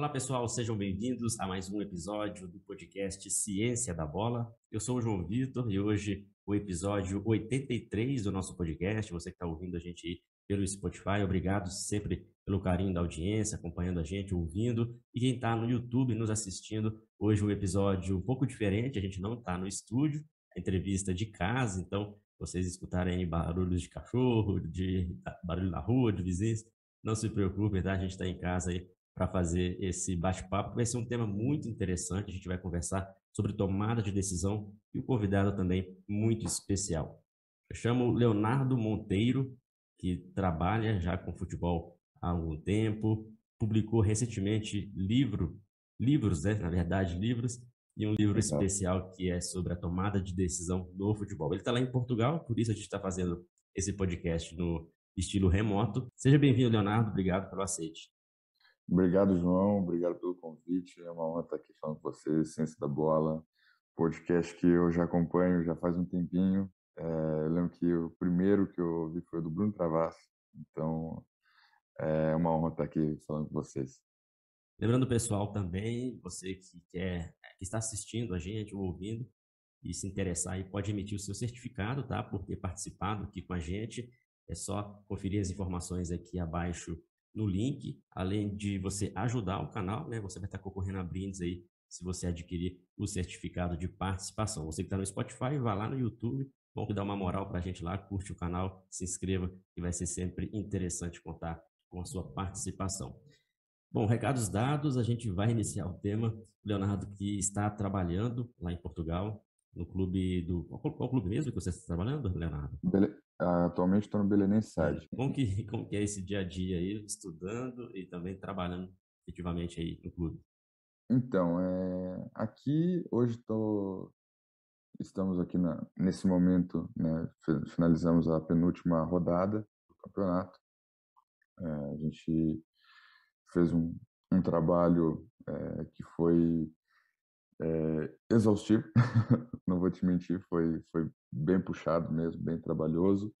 Olá, pessoal, sejam bem-vindos a mais um episódio do podcast Ciência da Bola. Eu sou o João Vitor e hoje o episódio 83 do nosso podcast. Você que está ouvindo a gente pelo Spotify, obrigado sempre pelo carinho da audiência, acompanhando a gente, ouvindo. E quem está no YouTube nos assistindo, hoje um episódio um pouco diferente, a gente não está no estúdio, a entrevista de casa, então vocês escutarem barulhos de cachorro, de barulho na rua, de vizinhos, não se preocupem, tá? A gente está em casa aí para fazer esse bate-papo. Vai ser um tema muito interessante. A gente vai conversar sobre tomada de decisão e o convidado também muito especial. Eu chamo Leonardo Monteiro, que trabalha já com futebol há algum tempo, publicou recentemente livro, livros, né? na verdade, livros, e um livro Exato. especial que é sobre a tomada de decisão no futebol. Ele está lá em Portugal, por isso a gente está fazendo esse podcast no estilo remoto. Seja bem-vindo, Leonardo. Obrigado pelo aceite. Obrigado, João. Obrigado pelo convite. É uma honra estar aqui falando com você, Ciência da Bola, podcast que eu já acompanho já faz um tempinho. É, eu lembro que o primeiro que eu ouvi foi do Bruno Travassi. Então, é uma honra estar aqui falando com vocês. Lembrando, pessoal, também, você que quer, que está assistindo a gente ou ouvindo e se interessar e pode emitir o seu certificado, tá? Por ter participado aqui com a gente. É só conferir as informações aqui abaixo no link, além de você ajudar o canal, né? Você vai estar concorrendo a brindes aí se você adquirir o certificado de participação. Você que está no Spotify, vá lá no YouTube, que dá uma moral para a gente lá, curte o canal, se inscreva, que vai ser sempre interessante contar com a sua participação. Bom, recados dados, a gente vai iniciar o tema. Leonardo que está trabalhando lá em Portugal, no clube do. Qual, clube mesmo que você está trabalhando, Leonardo? Atualmente estou no Belenense Side. Como que, como que é esse dia a dia aí, estudando e também trabalhando efetivamente aí no clube? Então, é, aqui hoje tô, estamos aqui na, nesse momento, né, finalizamos a penúltima rodada do campeonato. É, a gente fez um, um trabalho é, que foi é, exaustivo, não vou te mentir, foi, foi bem puxado mesmo, bem trabalhoso.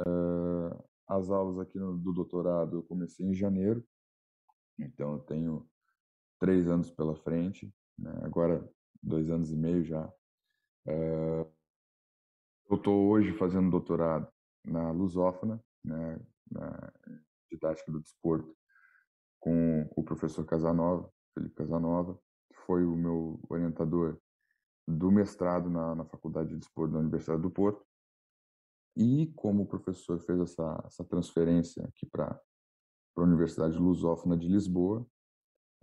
Uh, as aulas aqui no, do doutorado eu comecei em janeiro, então eu tenho três anos pela frente, né? agora dois anos e meio já. Uh, eu estou hoje fazendo doutorado na Lusófona, né? na didática do desporto, com o professor Casanova, Felipe Casanova, foi o meu orientador do mestrado na, na Faculdade de Desporto da Universidade do Porto. E como o professor fez essa, essa transferência aqui para a Universidade Lusófona de Lisboa,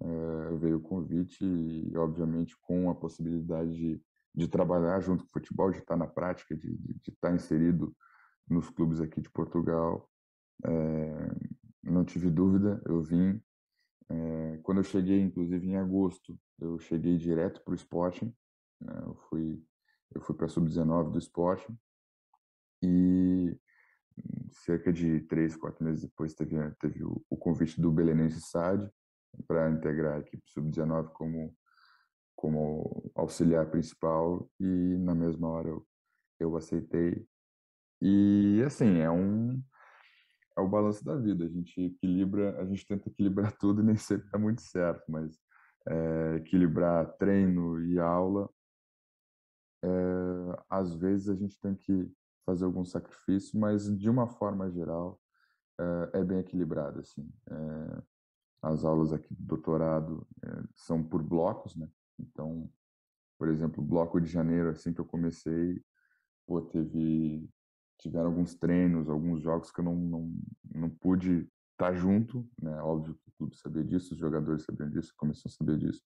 é, veio o convite e, obviamente, com a possibilidade de, de trabalhar junto com o futebol, de estar na prática, de, de, de estar inserido nos clubes aqui de Portugal. É, não tive dúvida, eu vim é, quando eu cheguei, inclusive em agosto, eu cheguei direto para o Sporting. Né? Eu fui, eu fui para a sub-19 do Sporting e cerca de três, quatro meses depois teve, teve o, o convite do Belenense SAD para integrar a equipe sub-19 como como auxiliar principal e na mesma hora eu, eu aceitei e assim é um é o balanço da vida. A gente equilibra, a gente tenta equilibrar tudo e nem sempre dá muito certo, mas é, equilibrar treino e aula, é, às vezes a gente tem que fazer algum sacrifício, mas de uma forma geral é, é bem equilibrado assim. as aulas aqui do doutorado são por blocos, né? Então, por exemplo, bloco de janeiro, assim que eu comecei, pô, teve tiveram alguns treinos, alguns jogos que eu não, não, não pude estar junto, né? Óbvio que o clube sabia disso, os jogadores sabiam disso, a comissão sabia disso.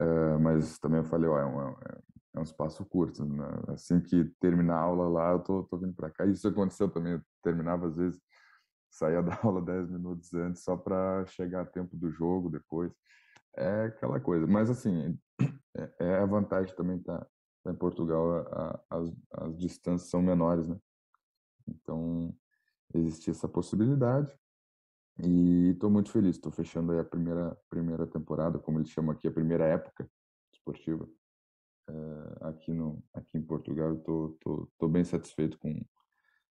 Uh, mas também eu falei, ó, é um, é, é um espaço curto, né? Assim que terminar a aula lá, eu tô, tô vindo para cá. Isso aconteceu também, eu terminava às vezes, saía da aula 10 minutos antes só para chegar a tempo do jogo depois. É aquela coisa. Mas assim, é, é a vantagem também tá, tá em Portugal, a, a, as, as distâncias são menores, né? Então, existia essa possibilidade. E estou muito feliz, estou fechando aí a primeira, primeira temporada, como eles chamam aqui, a primeira época esportiva uh, aqui, no, aqui em Portugal. Estou tô, tô, bem satisfeito com,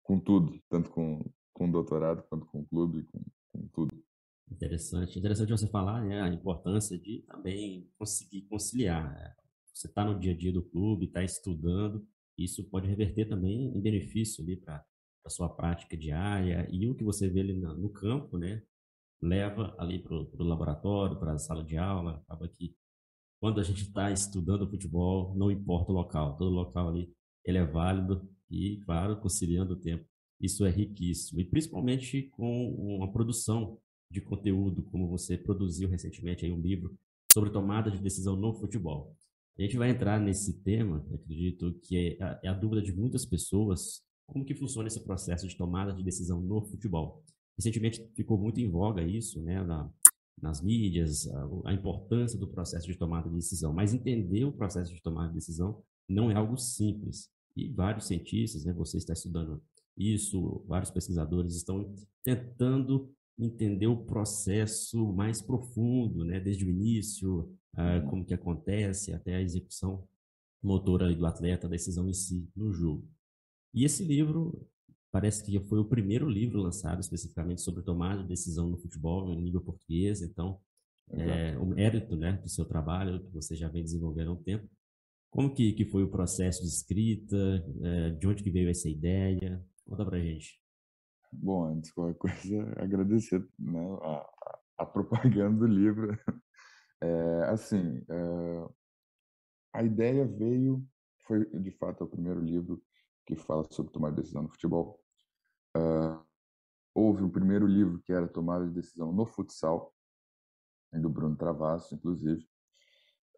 com tudo, tanto com, com o doutorado quanto com o clube, com, com tudo. Interessante, interessante você falar, né, a importância de também conseguir conciliar. né? Você está no dia a dia do clube, está estudando, isso pode reverter também em benefício ali para a sua prática diária e o que você vê ali no campo, né, leva ali para o laboratório, para a sala de aula, acaba que quando a gente está estudando futebol, não importa o local, todo local ali ele é válido e, claro, conciliando o tempo. Isso é riquíssimo, e principalmente com uma produção de conteúdo, como você produziu recentemente aí um livro sobre tomada de decisão no futebol. A gente vai entrar nesse tema, acredito que é a, é a dúvida de muitas pessoas, como que funciona esse processo de tomada de decisão no futebol. Recentemente ficou muito em voga isso, né, na, nas mídias, a, a importância do processo de tomada de decisão, mas entender o processo de tomada de decisão não é algo simples. E vários cientistas, né, você está estudando isso, vários pesquisadores estão tentando entender o processo mais profundo, né, desde o início, ah, como que acontece até a execução motora do atleta, a decisão em si no jogo. E esse livro parece que foi o primeiro livro lançado especificamente sobre tomada de decisão no futebol em língua portuguesa, então é o mérito, né, do seu trabalho que você já vem desenvolvendo há um tempo. Como que, que foi o processo de escrita? É, de onde que veio essa ideia? Conta pra gente. Bom, antes de qualquer coisa, agradecer né, a, a propaganda do livro. É, assim, é, a ideia veio, foi de fato o primeiro livro que fala sobre tomar decisão no futebol. Uh, houve um primeiro livro que era Tomada de Decisão no Futsal, do Bruno Travasso, inclusive.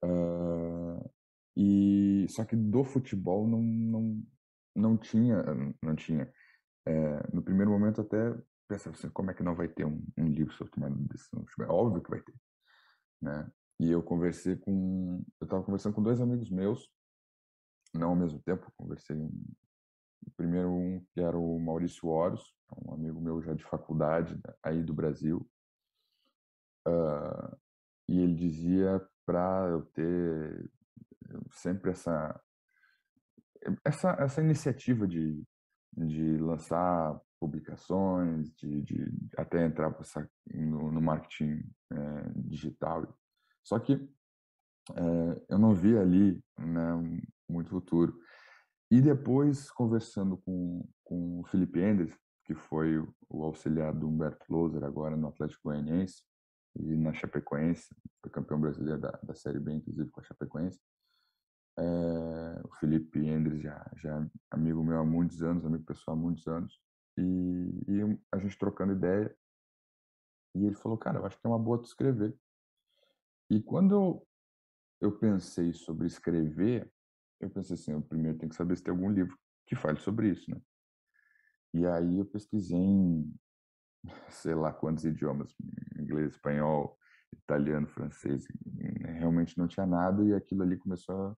Uh, e só que do futebol não não não tinha não tinha é, no primeiro momento até pensava assim como é que não vai ter um, um livro sobre tomada de decisão é óbvio que vai ter né e eu conversei com eu estava conversando com dois amigos meus não ao mesmo tempo conversei um, primeiro um que era o Maurício Horus um amigo meu já de faculdade né, aí do Brasil uh, e ele dizia para eu ter sempre essa essa essa iniciativa de de lançar publicações, de, de até entrar no, no marketing é, digital. Só que é, eu não vi ali né, muito futuro. E depois, conversando com, com o Felipe Enders, que foi o auxiliar do Humberto Loser agora no Atlético Goianiense e na Chapecoense, foi campeão brasileiro da, da Série B, inclusive com a Chapecoense, é, o Felipe Endres já, já é amigo meu há muitos anos, amigo pessoal há muitos anos, e, e, a gente trocando ideia, e ele falou, cara, eu acho que é uma boa tu escrever. E quando eu, eu pensei sobre escrever, eu pensei assim, eu primeiro tenho que saber se tem algum livro que fale sobre isso, né? E aí eu pesquisei em sei lá quantos idiomas, inglês, espanhol, italiano, francês, realmente não tinha nada e aquilo ali começou a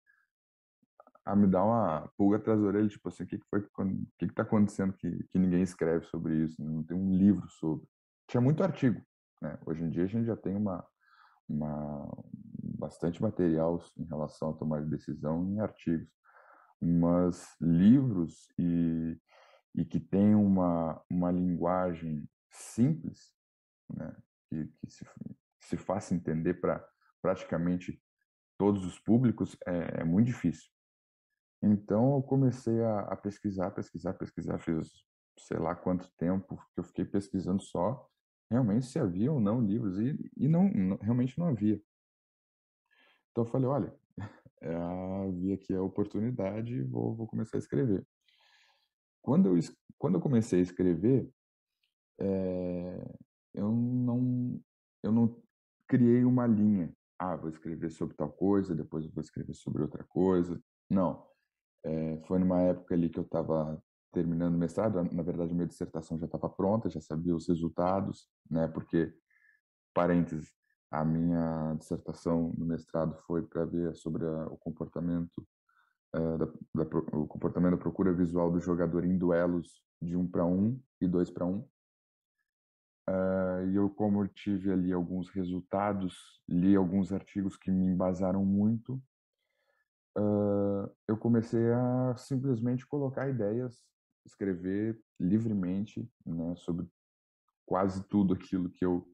a me dar uma pulga atrás da orelha, tipo assim, o que, que foi, o que que tá acontecendo que, que ninguém escreve sobre isso, não tem um livro sobre. Tinha muito artigo, né? Hoje em dia a gente já tem uma, uma bastante material em relação a tomar decisão em artigos, mas livros e, e que tem uma, uma linguagem simples, né? Que, que se, se faça entender para praticamente todos os públicos é, é muito difícil. Então eu comecei a, a pesquisar, pesquisar, pesquisar, fiz sei lá quanto tempo que eu fiquei pesquisando só realmente se havia ou não livros e, e não, não realmente não havia. Então eu falei, olha, é, vi aqui a oportunidade, vou, vou começar a escrever. Quando eu, quando eu comecei a escrever, é, eu não eu não criei uma linha. Ah, vou escrever sobre tal coisa, depois vou escrever sobre outra coisa. Não. É, foi numa época ali que eu estava terminando o mestrado, na verdade minha dissertação já estava pronta, já sabia os resultados, né? Porque parênteses, a minha dissertação no mestrado foi para ver sobre a, o comportamento uh, da, da, o comportamento da procura visual do jogador em duelos de um para um e dois para um. Uh, e eu, como eu tive ali alguns resultados, li alguns artigos que me embasaram muito, uh, eu comecei a simplesmente colocar ideias, escrever livremente né, sobre quase tudo aquilo que eu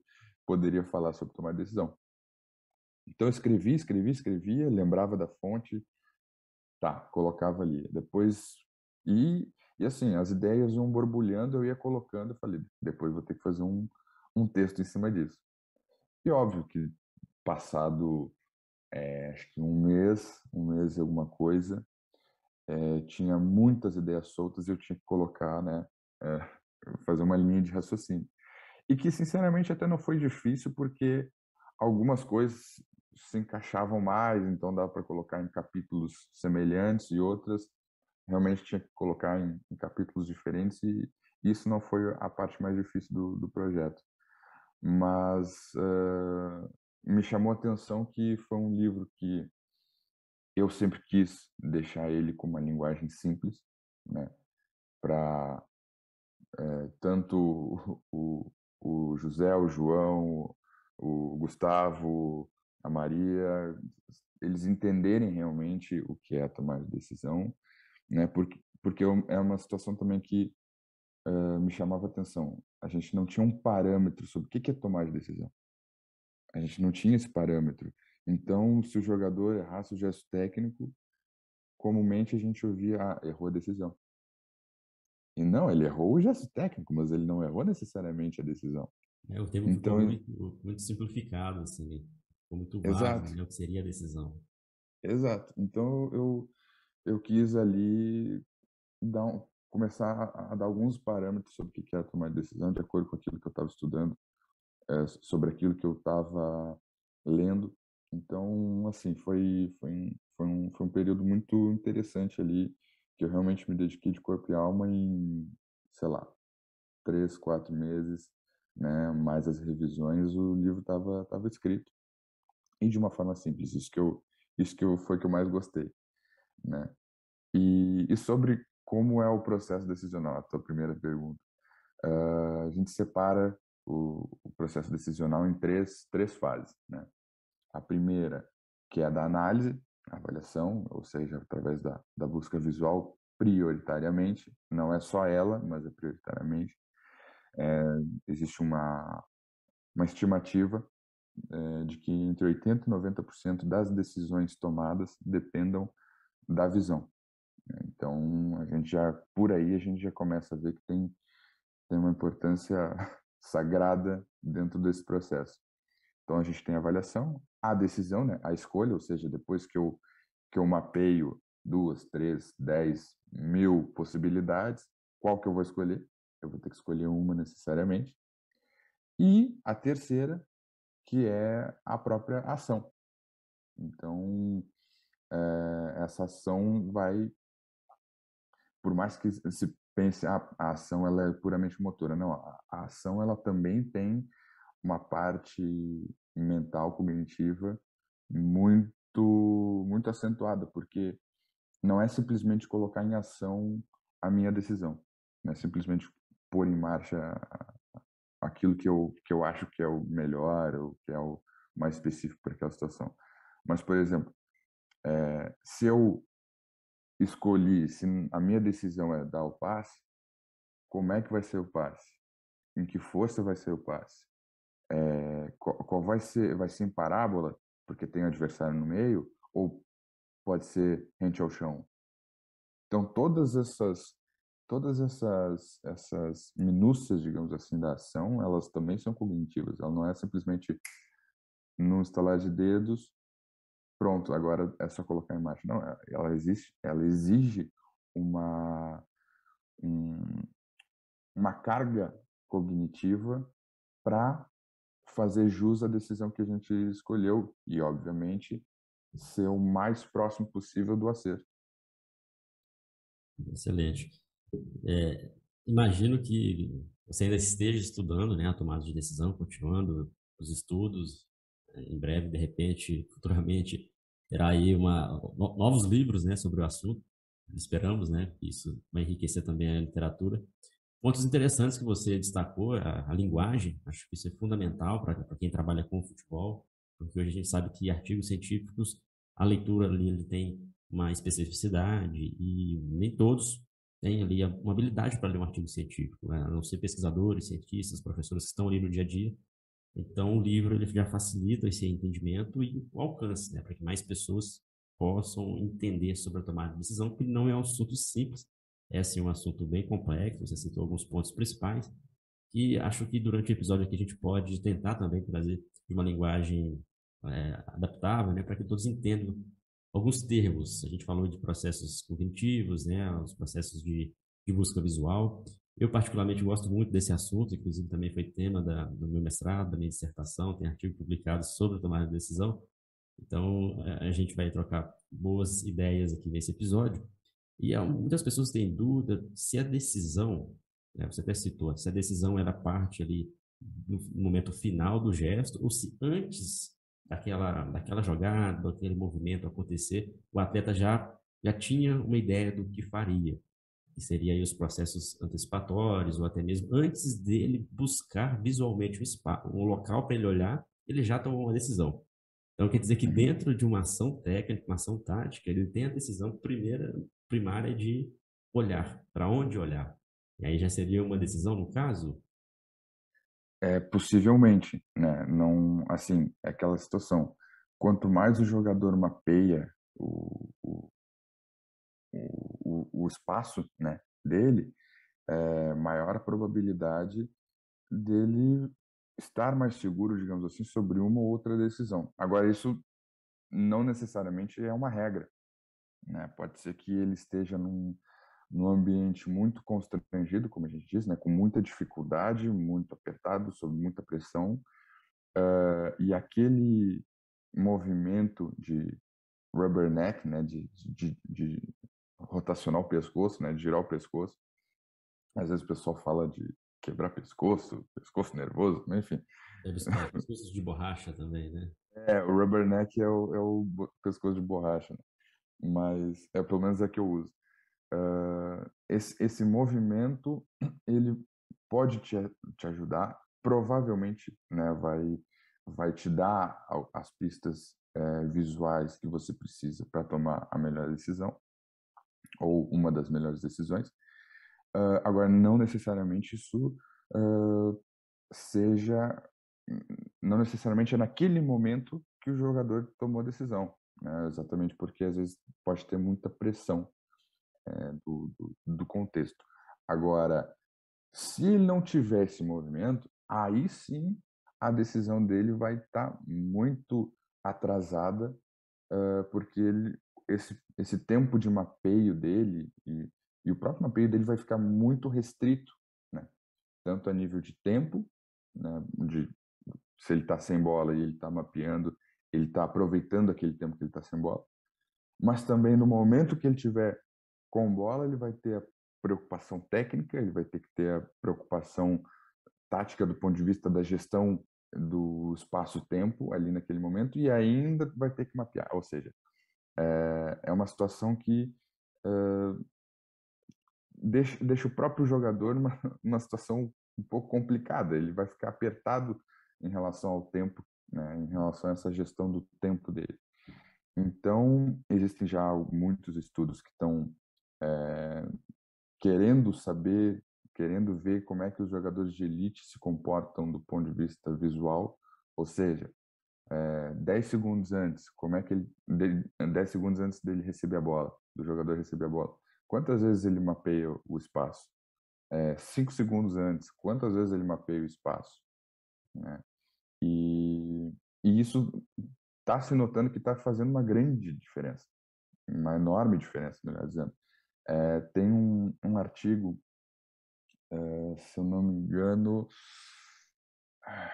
poderia falar sobre tomar decisão. Então eu escrevi, escrevi, escrevia, lembrava da fonte, tá, colocava ali. Depois e e assim as ideias iam borbulhando, eu ia colocando, eu falei, depois vou ter que fazer um um texto em cima disso. E óbvio que passado é, acho que um mês, um mês e alguma coisa, é, tinha muitas ideias soltas e eu tinha que colocar, né, é, fazer uma linha de raciocínio. E que, sinceramente, até não foi difícil, porque algumas coisas se encaixavam mais, então dava para colocar em capítulos semelhantes e outras realmente tinha que colocar em, em capítulos diferentes e isso não foi a parte mais difícil do, do projeto. Mas uh, me chamou a atenção que foi um livro que eu sempre quis deixar ele com uma linguagem simples, né? Para é, tanto o, o José, o João, o Gustavo, a Maria, eles entenderem realmente o que é tomar decisão, né? Porque porque é uma situação também que uh, me chamava atenção. A gente não tinha um parâmetro sobre o que é tomar decisão. A gente não tinha esse parâmetro. Então, se o jogador errasse o gesto técnico, comumente a gente ouvia, ah, errou a decisão. E não, ele errou o gesto técnico, mas ele não errou necessariamente a decisão. É, o termo então, muito, muito simplificado, assim, ficou muito vago, né, o que seria a decisão. Exato. Então, eu, eu quis ali dar um, começar a, a, dar alguns parâmetros sobre o que é tomar decisão, de acordo com aquilo que eu estava estudando é, sobre aquilo que eu estava lendo. Então, assim, foi, foi, foi, um, foi um período muito interessante ali, que eu realmente me dediquei de corpo e alma em, sei lá, três, quatro meses, né, mais as revisões, o livro estava tava escrito. E de uma forma simples, isso que eu, isso que eu, foi que eu mais gostei, né. E, e sobre como é o processo decisional, a tua primeira pergunta. Uh, a gente separa o, o, processo decisional em três, três fases. Né? A primeira, que é a da análise, avaliação, ou seja, através da, da busca visual, prioritariamente, não é só ela, mas é prioritariamente. É, existe uma, uma estimativa é, de que entre 80% e 90% das decisões tomadas dependam da visão. Então, a gente já, por aí, a gente já começa a ver que tem, tem uma importância sagrada dentro desse processo. Então a gente tem a avaliação, a decisão, né, a escolha, ou seja, depois que eu que eu mapeio duas, três, dez, mil possibilidades, qual que eu vou escolher? Eu vou ter que escolher uma necessariamente. E a terceira, que é a própria ação. Então, é, essa ação vai, por mais que se pense a, a ação ela é puramente motora. Não, a, a ação ela também tem uma parte mental, cognitiva muito muito acentuada, porque não é simplesmente colocar em ação a minha decisão, não é simplesmente pôr em marcha aquilo que eu que eu acho que é o melhor ou que é o mais específico para aquela situação. Mas, por exemplo, é, se eu escolhi, se a minha decisão é dar o passe, como é que vai ser o passe? Em que força vai ser o passe? É, qual, qual, vai ser? Vai ser em parábola, porque tem adversário no meio, ou pode ser rente ao chão? Então todas essas todas essas essas minúcias, digamos assim, da ação, elas também são cognitivas. Ela não é simplesmente num estalar de dedos pronto, agora é só colocar a imagem. Não, é, ela existe, ela exige uma um, uma carga cognitiva para fazer jus à decisão que a gente escolheu e, obviamente, ser o mais próximo possível do acerto. Excelente. É, imagino que você ainda esteja estudando né, a tomada de decisão, continuando os estudos, em breve, de repente, futuramente, terá aí uma, novos livros né, sobre o assunto. Esperamos né, que isso vai enriquecer também a literatura. Pontos interessantes que você destacou, a, a linguagem, acho que isso é fundamental para quem trabalha com futebol, porque hoje a gente sabe que artigos científicos, a leitura ali ele tem uma especificidade e nem todos têm ali uma habilidade para ler um artigo científico, né? a não ser pesquisadores, cientistas, professores que estão ali no dia a dia, Então, o livro ele já facilita esse entendimento e o alcance, né, para que mais pessoas possam entender sobre a tomada de decisão, que não é um assunto simples, é sim um assunto bem complexo, você citou alguns pontos principais, e acho que durante o episódio aqui a gente pode tentar também trazer uma linguagem é, adaptável, né, para que todos entendam alguns termos. A gente falou de processos cognitivos, né, os processos de, de busca visual. Eu particularmente gosto muito desse assunto, inclusive também foi tema da, do meu mestrado, da minha dissertação, tem artigo publicado sobre tomada de decisão. Então, a gente vai trocar boas ideias aqui nesse episódio. E muitas pessoas têm dúvida se a decisão, né, você até citou, se a decisão era parte ali no momento final do gesto ou se antes daquela, daquela jogada, daquele movimento acontecer, o atleta já, já tinha uma ideia do que faria. Que seria aí os processos antecipatórios, ou até mesmo antes dele buscar visualmente um, espaço, um local para ele olhar, ele já tomou uma decisão. Então, quer dizer que uhum. dentro de uma ação técnica, uma ação tática, ele tem a decisão primeira, primária de olhar, para onde olhar. E aí já seria uma decisão, no caso, é, possivelmente, né? Não, assim, é aquela situação. Quanto mais o jogador mapeia o, o, o, o espaço né, dele, é, maior a probabilidade dele estar mais seguro, digamos assim, sobre uma ou outra decisão. Agora, isso não necessariamente é uma regra. Né? Pode ser que ele esteja num, num ambiente muito constrangido, como a gente diz, né, com muita dificuldade, muito apertado, sob muita pressão, uh, e aquele movimento de rubberneck, né, de, de, de rotacionar o pescoço, né, de girar o pescoço, às vezes o pessoal fala de quebrar pescoço, pescoço nervoso, enfim. Deve ser pescoço de borracha também, né? É, o rubberneck é o, é o pescoço de borracha, né? Mas é pelo menos é que eu uso uh, esse, esse movimento ele pode te, te ajudar, provavelmente né, vai, vai te dar as pistas é, visuais que você precisa para tomar a melhor decisão, ou uma das melhores decisões. Uh, agora, não necessariamente isso uh, seja, não necessariamente é naquele momento que o jogador tomou a decisão, né? exatamente porque às vezes pode ter muita pressão é, do, do, do, contexto. Agora, se ele não tiver esse movimento, aí sim a decisão dele vai estar tá muito atrasada, uh, porque ele, esse, esse tempo de mapeio dele e, e o próprio mapeio dele vai ficar muito restrito, né? tanto a nível de tempo, né? de, se ele está sem bola e ele está mapeando, ele está aproveitando aquele tempo que ele está sem bola, mas também no momento que ele tiver com bola, ele vai ter a preocupação técnica, ele vai ter que ter a preocupação tática do ponto de vista da gestão do espaço-tempo ali naquele momento e ainda vai ter que mapear. Ou seja, é, é uma situação que é, deixa, deixa o próprio jogador numa, numa situação um pouco complicada. Ele vai ficar apertado em relação ao tempo, né, em relação a essa gestão do tempo dele. Então, existem já muitos estudos que estão é, querendo saber, querendo ver como é que os jogadores de elite se comportam do ponto de vista visual, ou seja, é, 10 segundos antes, como é que ele 10 segundos antes dele receber a bola, do jogador receber a bola, quantas vezes ele mapeia o espaço? É, 5 segundos antes, quantas vezes ele mapeia o espaço? Né? E, e isso está se notando que está fazendo uma grande diferença, uma enorme diferença, melhor dizendo. É, tem um, um artigo, é, se eu não me engano,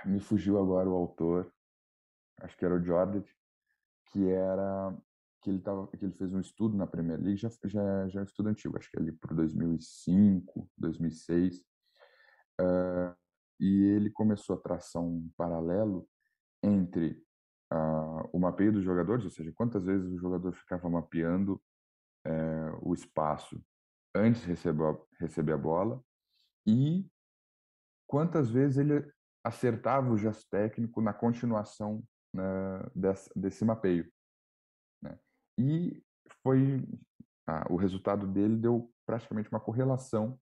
me fugiu agora o autor, acho que era o Jordan, que era que ele tava, que ele fez um estudo na Premier League, já já já é um estudo antigo, acho que ali por 2005, 2006, uh, e ele começou a traçar um paralelo entre uh, o mapeio dos jogadores, ou seja, quantas vezes o jogador ficava mapeando é, o espaço antes de receber, receber a bola e quantas vezes ele acertava o gesto técnico na continuação né, desse, desse, mapeio. Né? E foi ah, o resultado dele deu praticamente uma correlação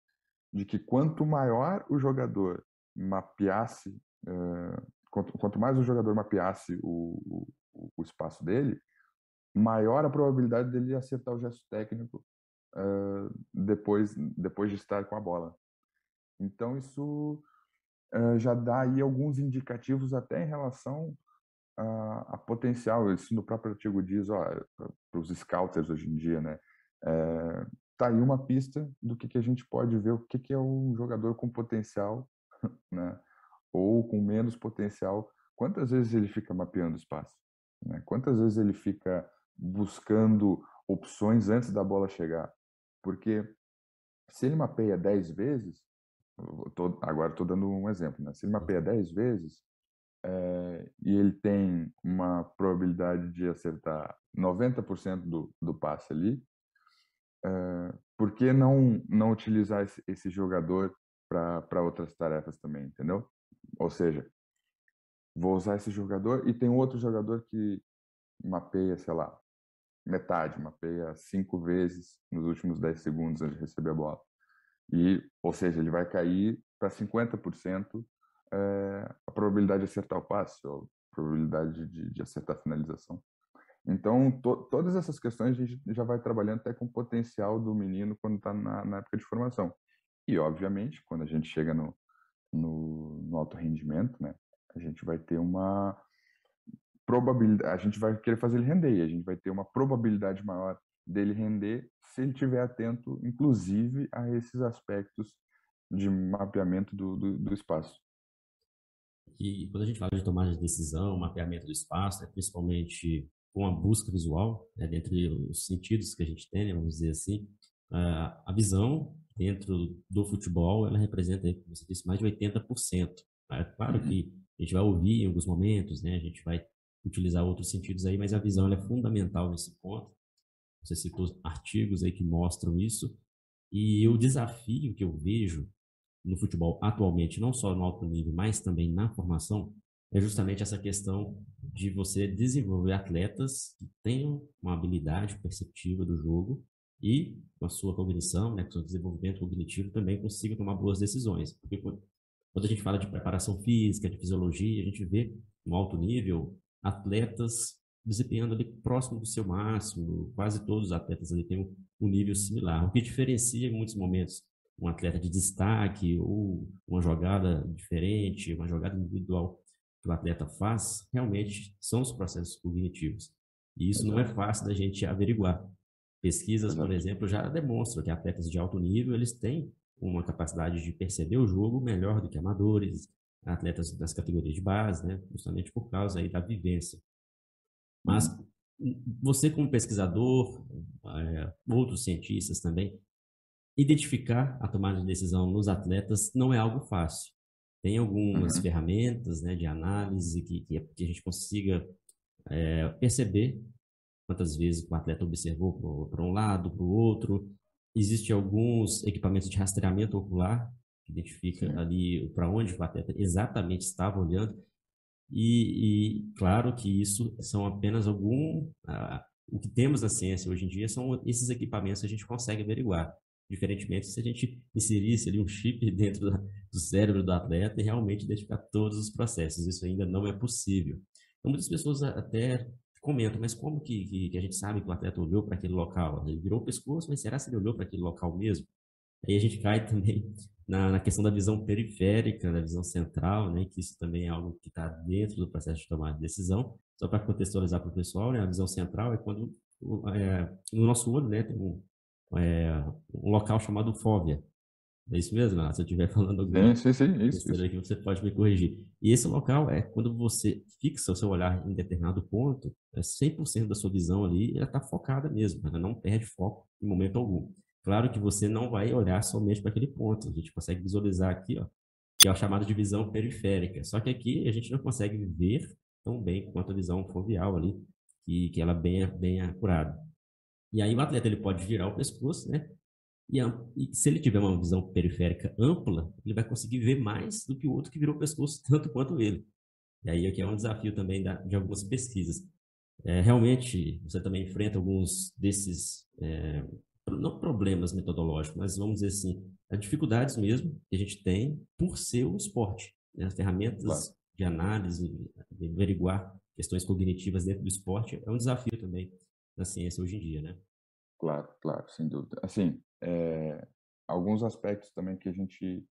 de que quanto maior o jogador mapeasse, uh, quanto, quanto mais o jogador mapeasse o, o, o, espaço dele, maior a probabilidade dele acertar o gesto técnico uh, depois, depois de estar com a bola. Então, isso uh, já dá aí alguns indicativos até em relação a, a potencial. Isso no próprio artigo diz, para os scouters hoje em dia, né? É, tá aí uma pista do que, que a gente pode ver, o que, que é um jogador com potencial, né? Ou com menos potencial. Quantas vezes ele fica mapeando espaço? Né? Quantas vezes ele fica buscando opções antes da bola chegar? Porque se ele mapeia 10 vezes, tô, agora estou dando um exemplo, né? se ele mapeia 10 vezes é, e ele tem uma probabilidade de acertar 90% do, do passe ali, é, por que não, não utilizar esse, esse jogador para outras tarefas também, entendeu? Ou seja, vou usar esse jogador e tem outro jogador que mapeia, sei lá, metade, mapeia cinco vezes nos últimos 10 segundos antes de receber a bola. E, ou seja, ele vai cair para 50% é, a probabilidade de acertar o passe, ou a probabilidade de, de acertar a finalização. Então, to, todas essas questões a gente já vai trabalhando até com o potencial do menino quando está na, na, época de formação. E, obviamente, quando a gente chega no, no, no alto rendimento, né, a gente vai ter uma probabilidade, a gente vai querer fazer ele render, e a gente vai ter uma probabilidade maior dele render se ele estiver atento, inclusive, a esses aspectos de mapeamento do, do, do espaço. E quando a gente fala de tomada de decisão, mapeamento do espaço, né, principalmente com a busca visual, né, dentre os sentidos que a gente tem, né, vamos dizer assim, a visão dentro do futebol, ela representa, como você disse, mais de 80%. É claro uhum. que a gente vai ouvir em alguns momentos, né, a gente vai utilizar outros sentidos aí, mas a visão é fundamental nesse ponto. Você citou artigos aí que mostram isso. E o desafio que eu vejo no futebol atualmente, não só no alto nível, mas também na formação, é justamente essa questão de você desenvolver atletas que tenham uma habilidade perceptiva do jogo e com a sua cognição, né, com o seu desenvolvimento cognitivo também consigam tomar boas decisões. Porque quando a gente fala de preparação física, de fisiologia, a gente vê no alto nível atletas desempenhando ali próximo do seu máximo, quase todos os atletas ali têm um, nível similar. O que diferencia em muitos momentos um atleta de destaque ou uma jogada diferente, uma jogada individual que o atleta faz, realmente são os processos cognitivos. E isso não é fácil da gente averiguar. Pesquisas, por exemplo, já demonstram que atletas de alto nível, eles têm uma capacidade de perceber o jogo melhor do que amadores, atletas das categorias de base, né? justamente por causa aí da vivência. Mas uhum. você como pesquisador, é, outros cientistas também, identificar a tomada de decisão nos atletas não é algo fácil. Tem algumas uhum. ferramentas né, de análise que, que, que a gente consiga é, perceber quantas vezes o atleta observou para um lado, para o outro. Existem alguns equipamentos de rastreamento ocular que identifica Sim. ali para onde o atleta exatamente estava olhando. E, e, claro que isso são apenas algum. Ah, o que temos na ciência hoje em dia são esses equipamentos que a gente consegue averiguar. Diferentemente se a gente inserisse ali um chip dentro do cérebro do atleta e realmente identificar todos os processos. Isso ainda não é possível. Então, muitas pessoas até comentam, mas como que, que, que a gente sabe que o atleta olhou para aquele local? Ele virou o pescoço, mas será que ele olhou para aquele local mesmo? Aí a gente cai também na, na, questão da visão periférica, da visão central, né, que isso também é algo que está dentro do processo de tomada de decisão. Só para contextualizar para o pessoal, né, a visão central é quando é, no nosso olho né, tem um, é, um local chamado fóvea. É isso mesmo? Se eu estiver falando alguma sim, sim, sim, isso, isso. Aqui, você pode me corrigir. E esse local é quando você fixa o seu olhar em determinado ponto, é 100% da sua visão ali, ela está focada mesmo, ela não perde foco em momento algum. Claro que você não vai olhar somente para aquele ponto. A gente consegue visualizar aqui, ó, que é o chamado de visão periférica. Só que aqui a gente não consegue ver tão bem quanto a visão foveal ali, que, que ela é bem, bem acurada. E aí o atleta ele pode virar o pescoço, né? E, e, se ele tiver uma visão periférica ampla, ele vai conseguir ver mais do que o outro que virou o pescoço, tanto quanto ele. E aí aqui é um desafio também da, de algumas pesquisas. É, realmente, você também enfrenta alguns desses é, não problemas metodológicos, mas vamos dizer assim, as dificuldades mesmo que a gente tem por ser um esporte. Né? As ferramentas claro. de análise, de averiguar questões cognitivas dentro do esporte, é um desafio também da ciência hoje em dia, né? Claro, claro, sem dúvida. Assim, é, alguns aspectos também que a gente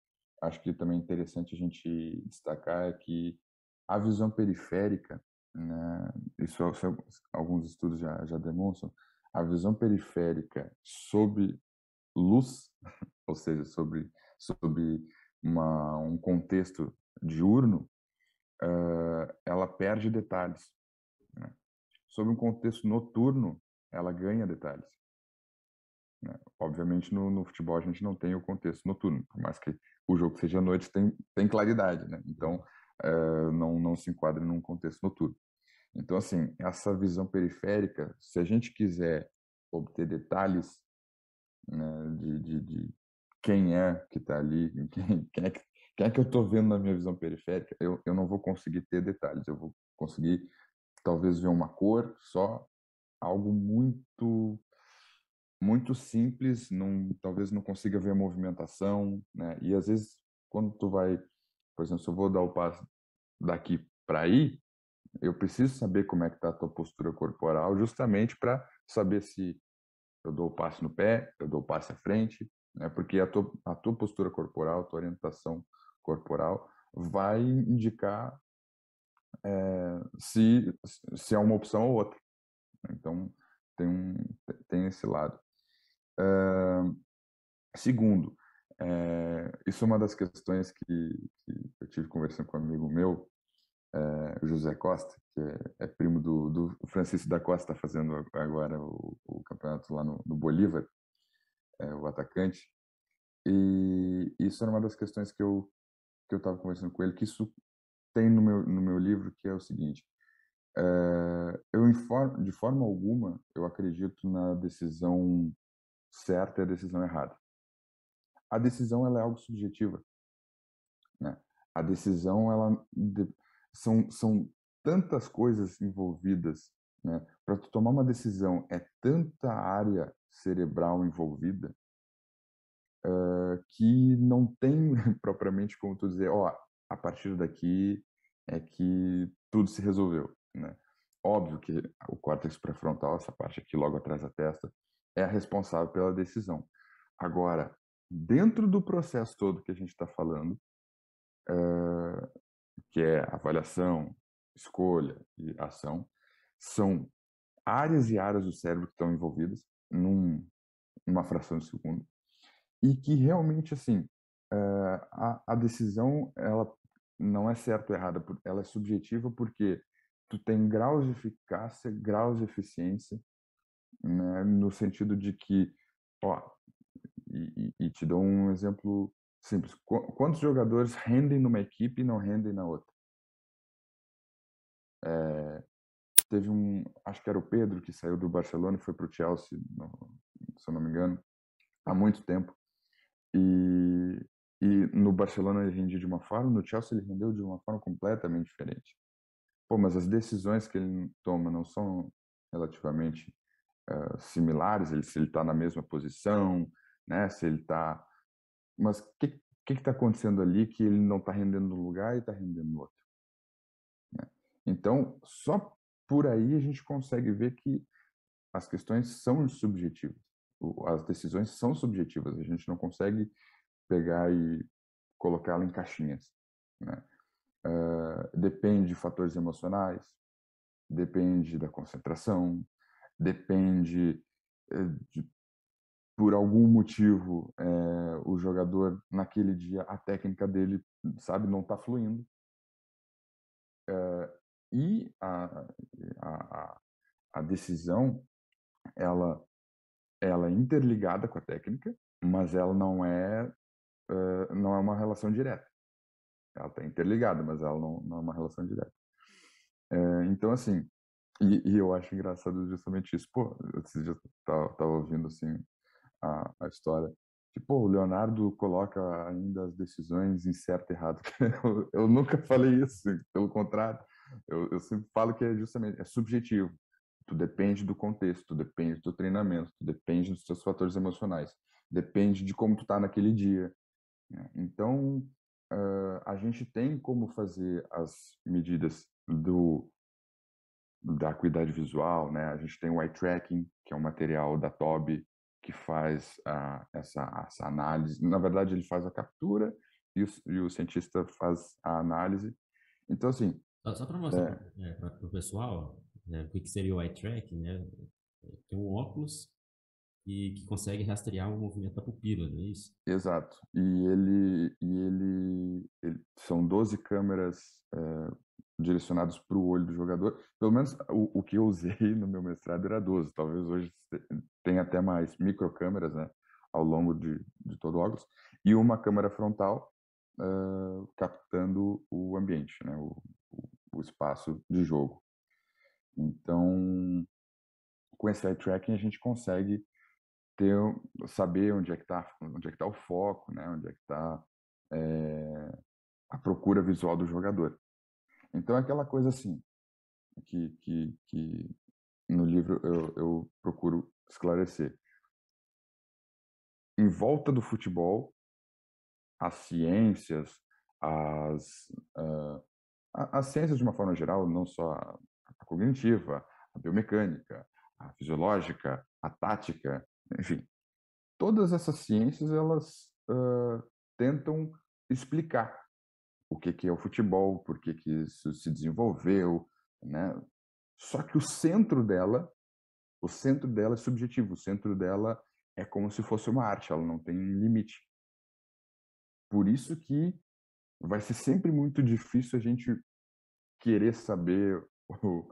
acho que também é interessante a gente destacar é que a visão periférica, né, isso alguns estudos já, já demonstram, a visão periférica sobre luz, ou seja, sobre, sobre uma, um contexto diurno, uh, ela perde detalhes. Né? Sobre um contexto noturno, ela ganha detalhes. Né? Obviamente, no, no, futebol a gente não tem o contexto noturno, por mais que o jogo seja à noite, tem, tem claridade, né? Então, uh, não, não se enquadra num contexto noturno. Então, assim, essa visão periférica, se a gente quiser obter detalhes né, de, de, de, quem é que está ali, quem, quem, é que, quem é que eu estou vendo na minha visão periférica, eu, eu não vou conseguir ter detalhes, eu vou conseguir talvez ver uma cor só, algo muito muito simples, não, talvez não consiga ver a movimentação, né? E às vezes quando tu vai, por exemplo, se eu vou dar o passo daqui para aí, eu preciso saber como é que está a tua postura corporal, justamente para saber se eu dou o passo no pé, eu dou o passo à frente, né? Porque a tua, a tua postura corporal, a tua orientação corporal vai indicar é, se se é uma opção ou outra. Então tem um tem esse lado. Segundo, é, isso é uma das questões que, que, eu tive conversando com um amigo meu, é, José Costa, que é, é primo do, do, Francisco da Costa, está fazendo agora o, o, campeonato lá no, no Bolívar, é, o atacante. E isso era uma das questões que eu que eu estava conversando com ele, que isso tem no meu no meu livro, que é o seguinte: é, eu informo, de forma alguma eu acredito na decisão certa e a decisão errada. A decisão ela é algo subjetiva, né? A decisão ela são, são tantas coisas envolvidas, né? Para tu tomar uma decisão é tanta área cerebral envolvida uh, que não tem propriamente como tu dizer, ó, oh, a partir daqui é que tudo se resolveu, né? Óbvio que o córtex pré-frontal, essa parte aqui logo atrás da testa, é responsável pela decisão. Agora, dentro do processo todo que a gente está falando, uh, que é avaliação, escolha e ação, são áreas e áreas do cérebro que estão envolvidas num, numa fração de segundo e que realmente assim uh, a, a decisão ela não é certa ou errada, ela é subjetiva porque tu tem graus de eficácia, graus de eficiência, né, no sentido de que, ó, e, e, te dou um exemplo Simples. Quantos jogadores rendem numa equipe e não rendem na outra? É, teve um, acho que era o Pedro que saiu do Barcelona e foi para o Chelsea, no, se eu não me engano, há muito tempo. E, e no Barcelona ele rendia de uma forma, no Chelsea ele rendeu de uma forma completamente diferente. Pô, mas as decisões que ele toma não são relativamente uh, similares, ele, se ele está na mesma posição, né? Se ele está mas o que que está acontecendo ali que ele não está rendendo no lugar e está rendendo no outro? Né? Então, só por aí a gente consegue ver que as questões são subjetivas, as decisões são subjetivas, a gente não consegue pegar e colocá-la em caixinhas. Né? Uh, depende de fatores emocionais, depende da concentração, depende eh, de por algum motivo é, o jogador naquele dia a técnica dele sabe não está fluindo. É, e a, a, a decisão ela ela é interligada com a técnica mas ela não é, é não é uma relação direta. Ela está interligada mas ela não, não é uma relação direta. Então assim e, e, eu acho engraçado justamente isso pô esses dias tava, tava ouvindo assim a, a história. Tipo, o Leonardo coloca ainda as decisões em certo e errado. eu, eu nunca falei isso, pelo contrário. Eu, eu sempre falo que é justamente é subjetivo. Tu depende do contexto, tu depende do treinamento, tu depende dos teus fatores emocionais, depende de como tu tá naquele dia. Né. Então, uh, a gente tem como fazer as medidas do da acuidade visual, né? A gente tem o eye tracking, que é um material da Toby que faz uh, essa, essa análise. Na verdade, ele faz a captura e o, e o cientista faz a análise. Então, assim... Só para mostrar é, para o pessoal né, o que seria o eye tracking, né? Tem um óculos que, que consegue rastrear o movimento da pupila, não é isso? Exato. E ele, e ele, ele são 12 câmeras é, direcionadas para o olho do jogador. Pelo menos o, o, que eu usei no meu mestrado era 12. Talvez hoje tenha até mais microcâmeras, né? Ao longo de, de todo o óculos. E uma câmera frontal uh, captando o ambiente, né? O, o, o espaço de jogo. Então, com esse eye tracking a gente consegue ter saber onde é que está onde é que tá o foco né onde é que está é, eh, a procura visual do jogador então é aquela coisa assim que que, que no livro eu, eu procuro esclarecer. Em volta do futebol as ciências as uh, as ciências de uma forma geral não só a cognitiva a biomecânica a fisiológica a tática enfim, todas essas ciências elas uh, tentam explicar o que, que é o futebol, por que, que isso se desenvolveu, né? Só que o centro dela, o centro dela é subjetivo, o centro dela é como se fosse uma arte, ela não tem limite. Por isso que vai ser sempre muito difícil a gente querer saber o,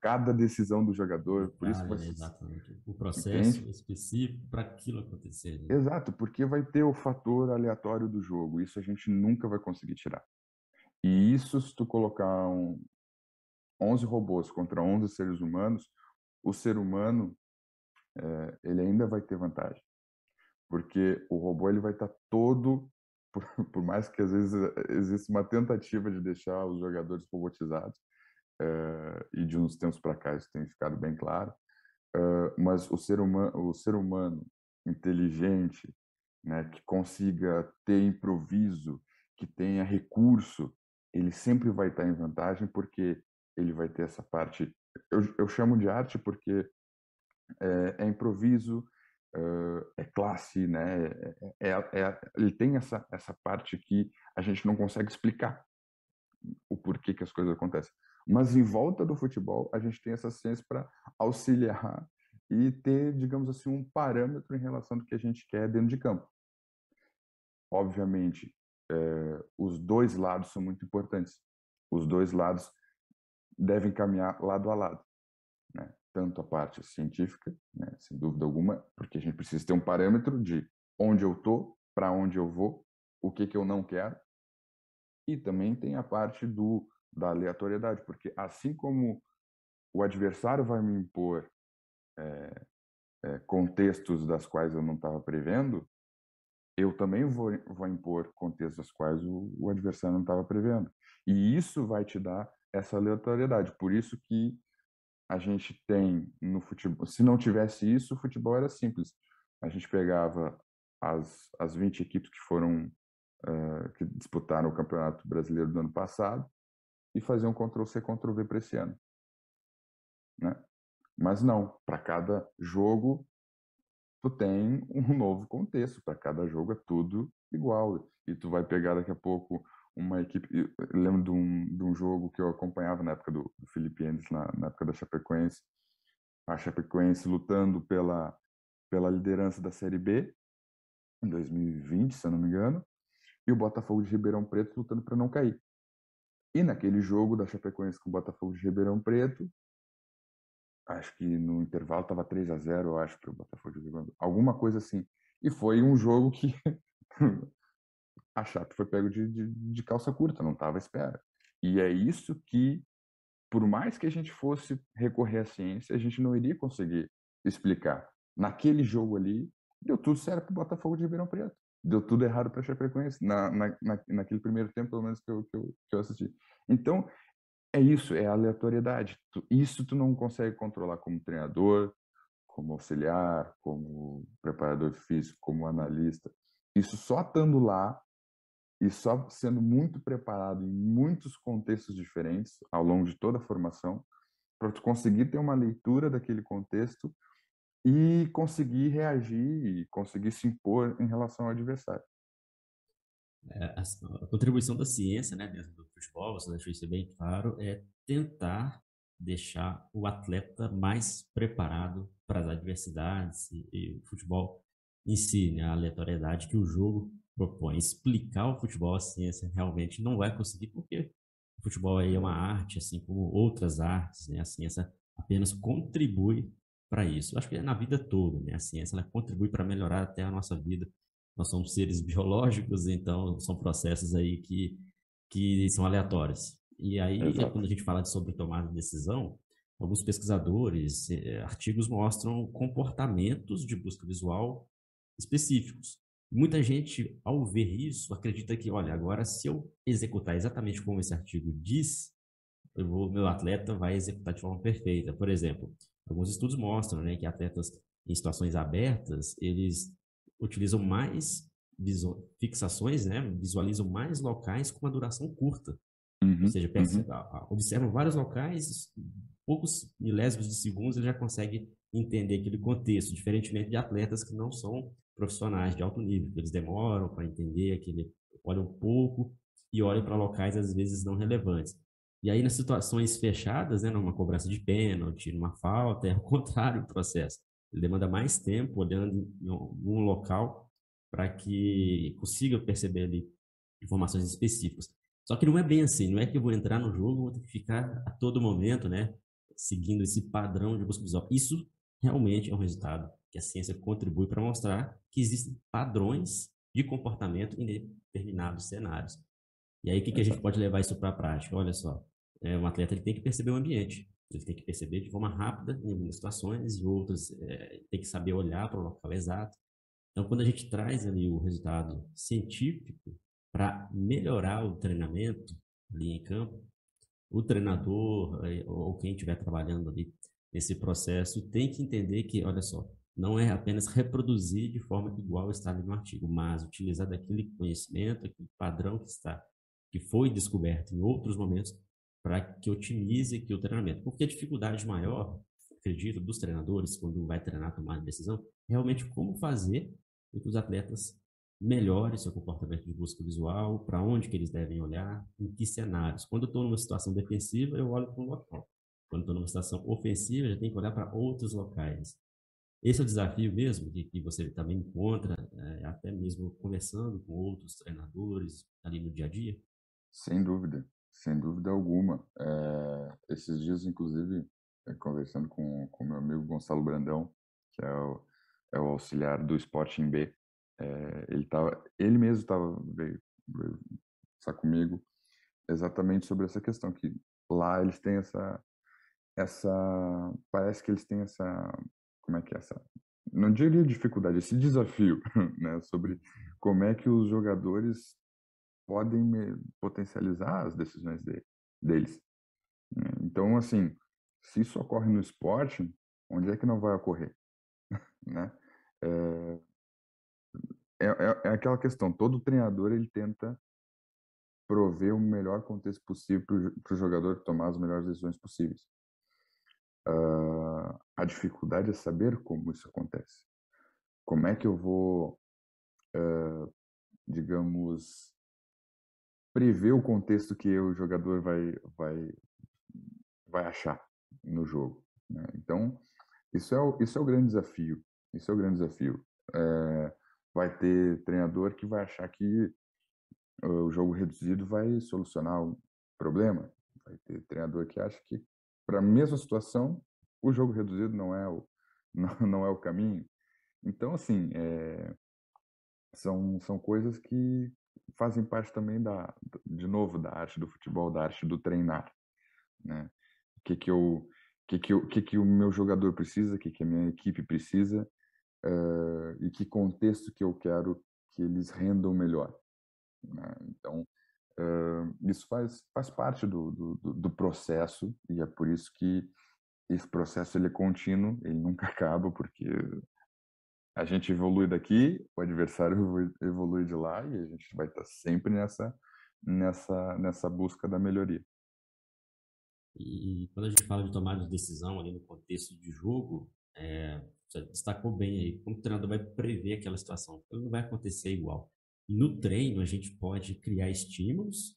cada decisão do jogador. Por isso vai... Exatamente. O processo Entende? específico para aquilo acontecer. Né? Exato, porque vai ter o fator aleatório do jogo. Isso a gente nunca vai conseguir tirar. E isso, se tu colocar um 11 robôs contra 11 seres humanos, o ser humano é, ele ainda vai ter vantagem. Porque o robô ele vai estar tá todo, por, por mais que às vezes exista uma tentativa de deixar os jogadores robotizados, uh, e de uns tempos para cá isso tem ficado bem claro. Uh, mas o ser humano, o ser humano inteligente, né, que consiga ter improviso, que tenha recurso, ele sempre vai estar em vantagem porque ele vai ter essa parte. Eu, eu chamo de arte porque é, é improviso, é classe, né? É, é, é, ele tem essa essa parte que a gente não consegue explicar o porquê que as coisas acontecem. Mas em volta do futebol, a gente tem essa ciência para auxiliar e ter, digamos assim, um parâmetro em relação do que a gente quer dentro de campo. Obviamente, é, os dois lados são muito importantes. Os dois lados devem caminhar lado a lado. Né? Tanto a parte científica, né? sem dúvida alguma, porque a gente precisa ter um parâmetro de onde eu estou, para onde eu vou, o que, que eu não quero. E também tem a parte do da aleatoriedade, porque assim como o adversário vai me impor é, é, contextos das quais eu não estava prevendo, eu também vou, vou impor contextos das quais o, o adversário não estava prevendo. E isso vai te dar essa aleatoriedade. Por isso que a gente tem no futebol. Se não tivesse isso, o futebol era simples. A gente pegava as, as 20 equipes que foram uh, que disputaram o Campeonato Brasileiro do ano passado e fazer um Ctrl-C, Ctrl-V para esse ano. Né? Mas não, para cada jogo tu tem um novo contexto, para cada jogo é tudo igual. E tu vai pegar daqui a pouco uma equipe. Eu lembro de um, de um jogo que eu acompanhava na época do, do Felipe Endes, na, na época da Chapecoense. A Chapecoense lutando pela, pela liderança da Série B, em 2020, se eu não me engano, e o Botafogo de Ribeirão Preto lutando para não cair. E naquele jogo da Chapecoense com o Botafogo de Ribeirão Preto, acho que no intervalo estava 3 a 0 eu acho, para o Botafogo de Ribeirão. Alguma coisa assim. E foi um jogo que a Chape foi pego de, de, de calça curta, não estava à espera. E é isso que, por mais que a gente fosse recorrer à ciência, a gente não iria conseguir explicar. Naquele jogo ali, deu tudo certo para o Botafogo de Ribeirão Preto deu tudo errado para Chapecoense, na, na, na, naquele primeiro tempo, pelo menos, que eu, que eu, que eu assisti. Então, é isso, é aleatoriedade. Isso tu não consegue controlar como treinador, como auxiliar, como preparador físico, como analista. Isso só estando lá e só sendo muito preparado em muitos contextos diferentes ao longo de toda a formação para tu conseguir ter uma leitura daquele contexto e conseguir reagir e conseguir se impor em relação ao adversário. É, a, a, contribuição da ciência, né, dentro do futebol, você deixou isso bem claro, é tentar deixar o atleta mais preparado para as adversidades e, e o futebol em si, né, a aleatoriedade que o jogo propõe. Explicar o futebol, a ciência realmente não vai conseguir, porque o futebol aí é uma arte, assim como outras artes, né? A ciência apenas contribui para isso. Eu acho que é na vida toda, né? A ciência ela contribui para melhorar até a nossa vida. Nós somos seres biológicos, então são processos aí que, que são aleatórios. E aí, Exato. quando a gente fala sobre tomada de decisão, alguns pesquisadores, eh, artigos mostram comportamentos de busca visual específicos. Muita gente, ao ver isso, acredita que, olha, agora se eu executar exatamente como esse artigo diz, o meu atleta vai executar de forma perfeita. Por exemplo, alguns estudos mostram né, que atletas em situações abertas, eles utilizam mais fixações, né, visualizam mais locais com uma duração curta. Uhum, Ou seja, uhum. observam vários locais, poucos milésimos de segundos ele já consegue entender aquele contexto, diferentemente de atletas que não são profissionais de alto nível, eles demoram para entender aquele, olham um pouco e olham para locais às vezes não relevantes. E aí nas situações fechadas, né, numa cobrança de pênalti, numa falta, é o contrário do processo. Ele demanda mais tempo olhando em um local para que consiga perceber ali informações específicas. Só que não é bem assim, não é que eu vou entrar no jogo, vou ter que ficar a todo momento, né, seguindo esse padrão de busca visual. Isso realmente é um resultado que a ciência contribui para mostrar que existem padrões de comportamento em determinados cenários. E aí, o que, que a gente pode levar isso para a prática? Olha só, é, um atleta ele tem que perceber o ambiente, ele tem que perceber de forma rápida em algumas situações e outras é, tem que saber olhar para o local exato. Então, quando a gente traz ali o resultado científico para melhorar o treinamento ali em campo, o treinador é, ou quem estiver trabalhando ali nesse processo tem que entender que, olha só, não é apenas reproduzir de forma igual está no artigo, mas utilizar daquele conhecimento, aquele padrão que está, que foi descoberto em outros momentos, para que otimize aqui o treinamento. Porque a dificuldade maior, acredito, dos treinadores, quando vai treinar, tomar decisão, realmente como fazer com que os atletas melhorem seu comportamento de busca visual, para onde que eles devem olhar, em que cenários. Quando eu estou numa situação defensiva, eu olho para um local. Quando estou numa situação ofensiva, eu já tenho que olhar para outros locais. Esse é o desafio mesmo que, que você também encontra, é, até mesmo conversando com outros treinadores ali no dia a dia? Sem dúvida, sem dúvida alguma. É, esses dias, inclusive, é, conversando com o meu amigo Gonçalo Brandão, que é o, é o auxiliar do Sporting B, é, ele, tava, ele mesmo estava veio, estar comigo exatamente sobre essa questão, que lá eles têm essa, essa parece que eles têm essa como é que é essa não diria dificuldade, esse desafio, né, sobre como é que os jogadores podem potencializar as decisões de, deles. Né. Então, assim, se isso ocorre no esporte, onde é que não vai ocorrer, né? É, é, é, é aquela questão, todo treinador ele tenta prover o melhor contexto possível para o jogador tomar as melhores decisões possíveis. Uh, a dificuldade é saber como isso acontece. Como é que eu vou, uh, digamos, prever o contexto que o jogador vai, vai, vai achar no jogo. Né? Então, isso é, o, isso é o grande desafio. Isso é o grande desafio. É, vai ter treinador que vai achar que o jogo reduzido vai solucionar o problema. Vai ter treinador que acha que para a mesma situação, o jogo reduzido não é o, não, não é o caminho. Então, assim, é, são, são coisas que fazem parte também da, de novo, da arte do futebol, da arte do treinar, né? O que que eu, que que, eu, que que o meu jogador precisa, o que que a minha equipe precisa uh, e que contexto que eu quero que eles rendam melhor. Né? Então, Uh, isso faz, faz parte do, do, do, processo e é por isso que esse processo ele é contínuo, ele nunca acaba, porque a gente evolui daqui, o adversário evolui de lá e a gente vai estar sempre nessa nessa nessa busca da melhoria. E quando a gente fala de tomada de decisão ali no contexto de jogo, é, você destacou bem aí, como o treinador vai prever aquela situação, não vai acontecer igual. No treino, a gente pode criar estímulos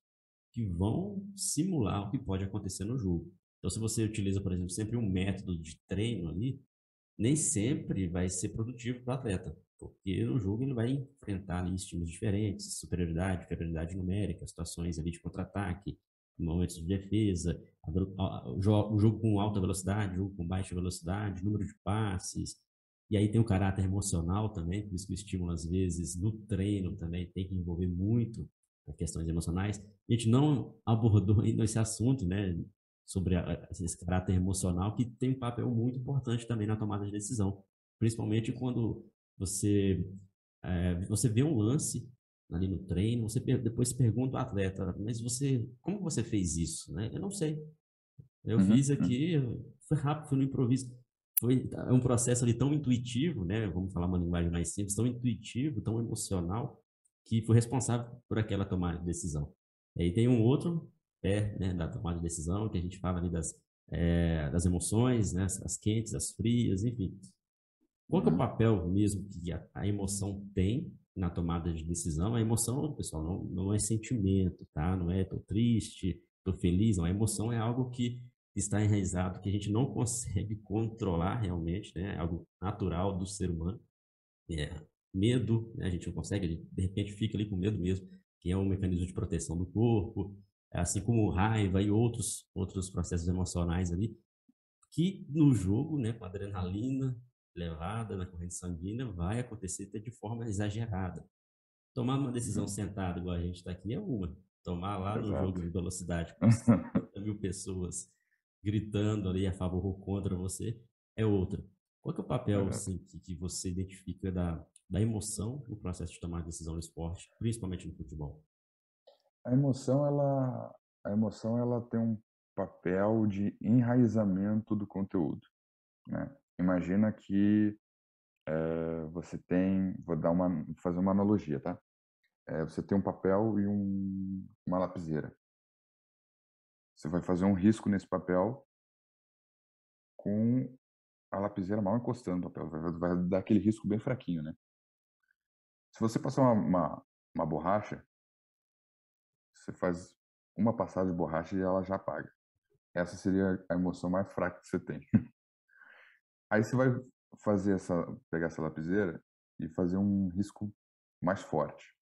que vão simular o que pode acontecer no jogo. Então, se você utiliza, por exemplo, sempre um método de treino ali, nem sempre vai ser produtivo para o atleta, porque no jogo ele vai enfrentar ali estímulos diferentes, superioridade, superioridade numérica, situações ali de contra-ataque, momentos de defesa, o jogo com alta velocidade, jogo com baixa velocidade, número de passes, e aí tem o caráter emocional também, por isso que o estímulo, às vezes, no treino também tem que envolver muito questões emocionais. A gente não abordou ainda esse assunto, né, sobre a, esse caráter emocional, que tem um papel muito importante também na tomada de decisão, principalmente quando você, é, você vê um lance ali no treino, você depois pergunta ao atleta, mas você, como você fez isso? Né? Eu não sei. Eu uhum. fiz aqui, foi rápido, foi no improviso foi é um processo ali tão intuitivo, né? Vamos falar uma linguagem mais simples, tão intuitivo, tão emocional, que foi responsável por aquela tomada de decisão. E aí tem um outro pé né, da tomada de decisão, que a gente fala ali das, é, das emoções, né, as quentes, as frias, enfim. Qual é o uhum. papel mesmo que a, a, emoção tem na tomada de decisão? A emoção, pessoal, não, não é sentimento, tá? Não é tô triste, tô feliz, não. A emoção é algo que está enraizado, que a gente não consegue controlar realmente, né? É algo natural do ser humano. É, medo, né? a gente não consegue, gente, de repente fica ali com medo mesmo, que é um mecanismo de proteção do corpo, assim como raiva e outros, outros processos emocionais ali, que no jogo, né, com adrenalina levada na corrente sanguínea, vai acontecer de forma exagerada. Tomar uma decisão uhum. sentado, igual a gente está aqui, é uma. Tomar lá Exato. no jogo de velocidade com 50 mil pessoas gritando ali a favor ou contra você, é outra. Qual é o papel assim, que, que você identifica da, da emoção no processo de tomar decisão no esporte, principalmente no futebol? A emoção, ela, a emoção, ela tem um papel de enraizamento do conteúdo. Né? Imagina que é, você tem, vou dar uma, fazer uma analogia, tá? É, você tem um papel e um, uma lapiseira. Você vai fazer um risco nesse papel com a lapiseira mal encostando no papel. Vai, vai dar aquele risco bem fraquinho, né? Se você passar uma, uma, uma borracha, você faz uma passada de borracha e ela já apaga. Essa seria a emoção mais fraca que você tem. Aí você vai fazer essa, pegar essa lapiseira e fazer um risco mais forte.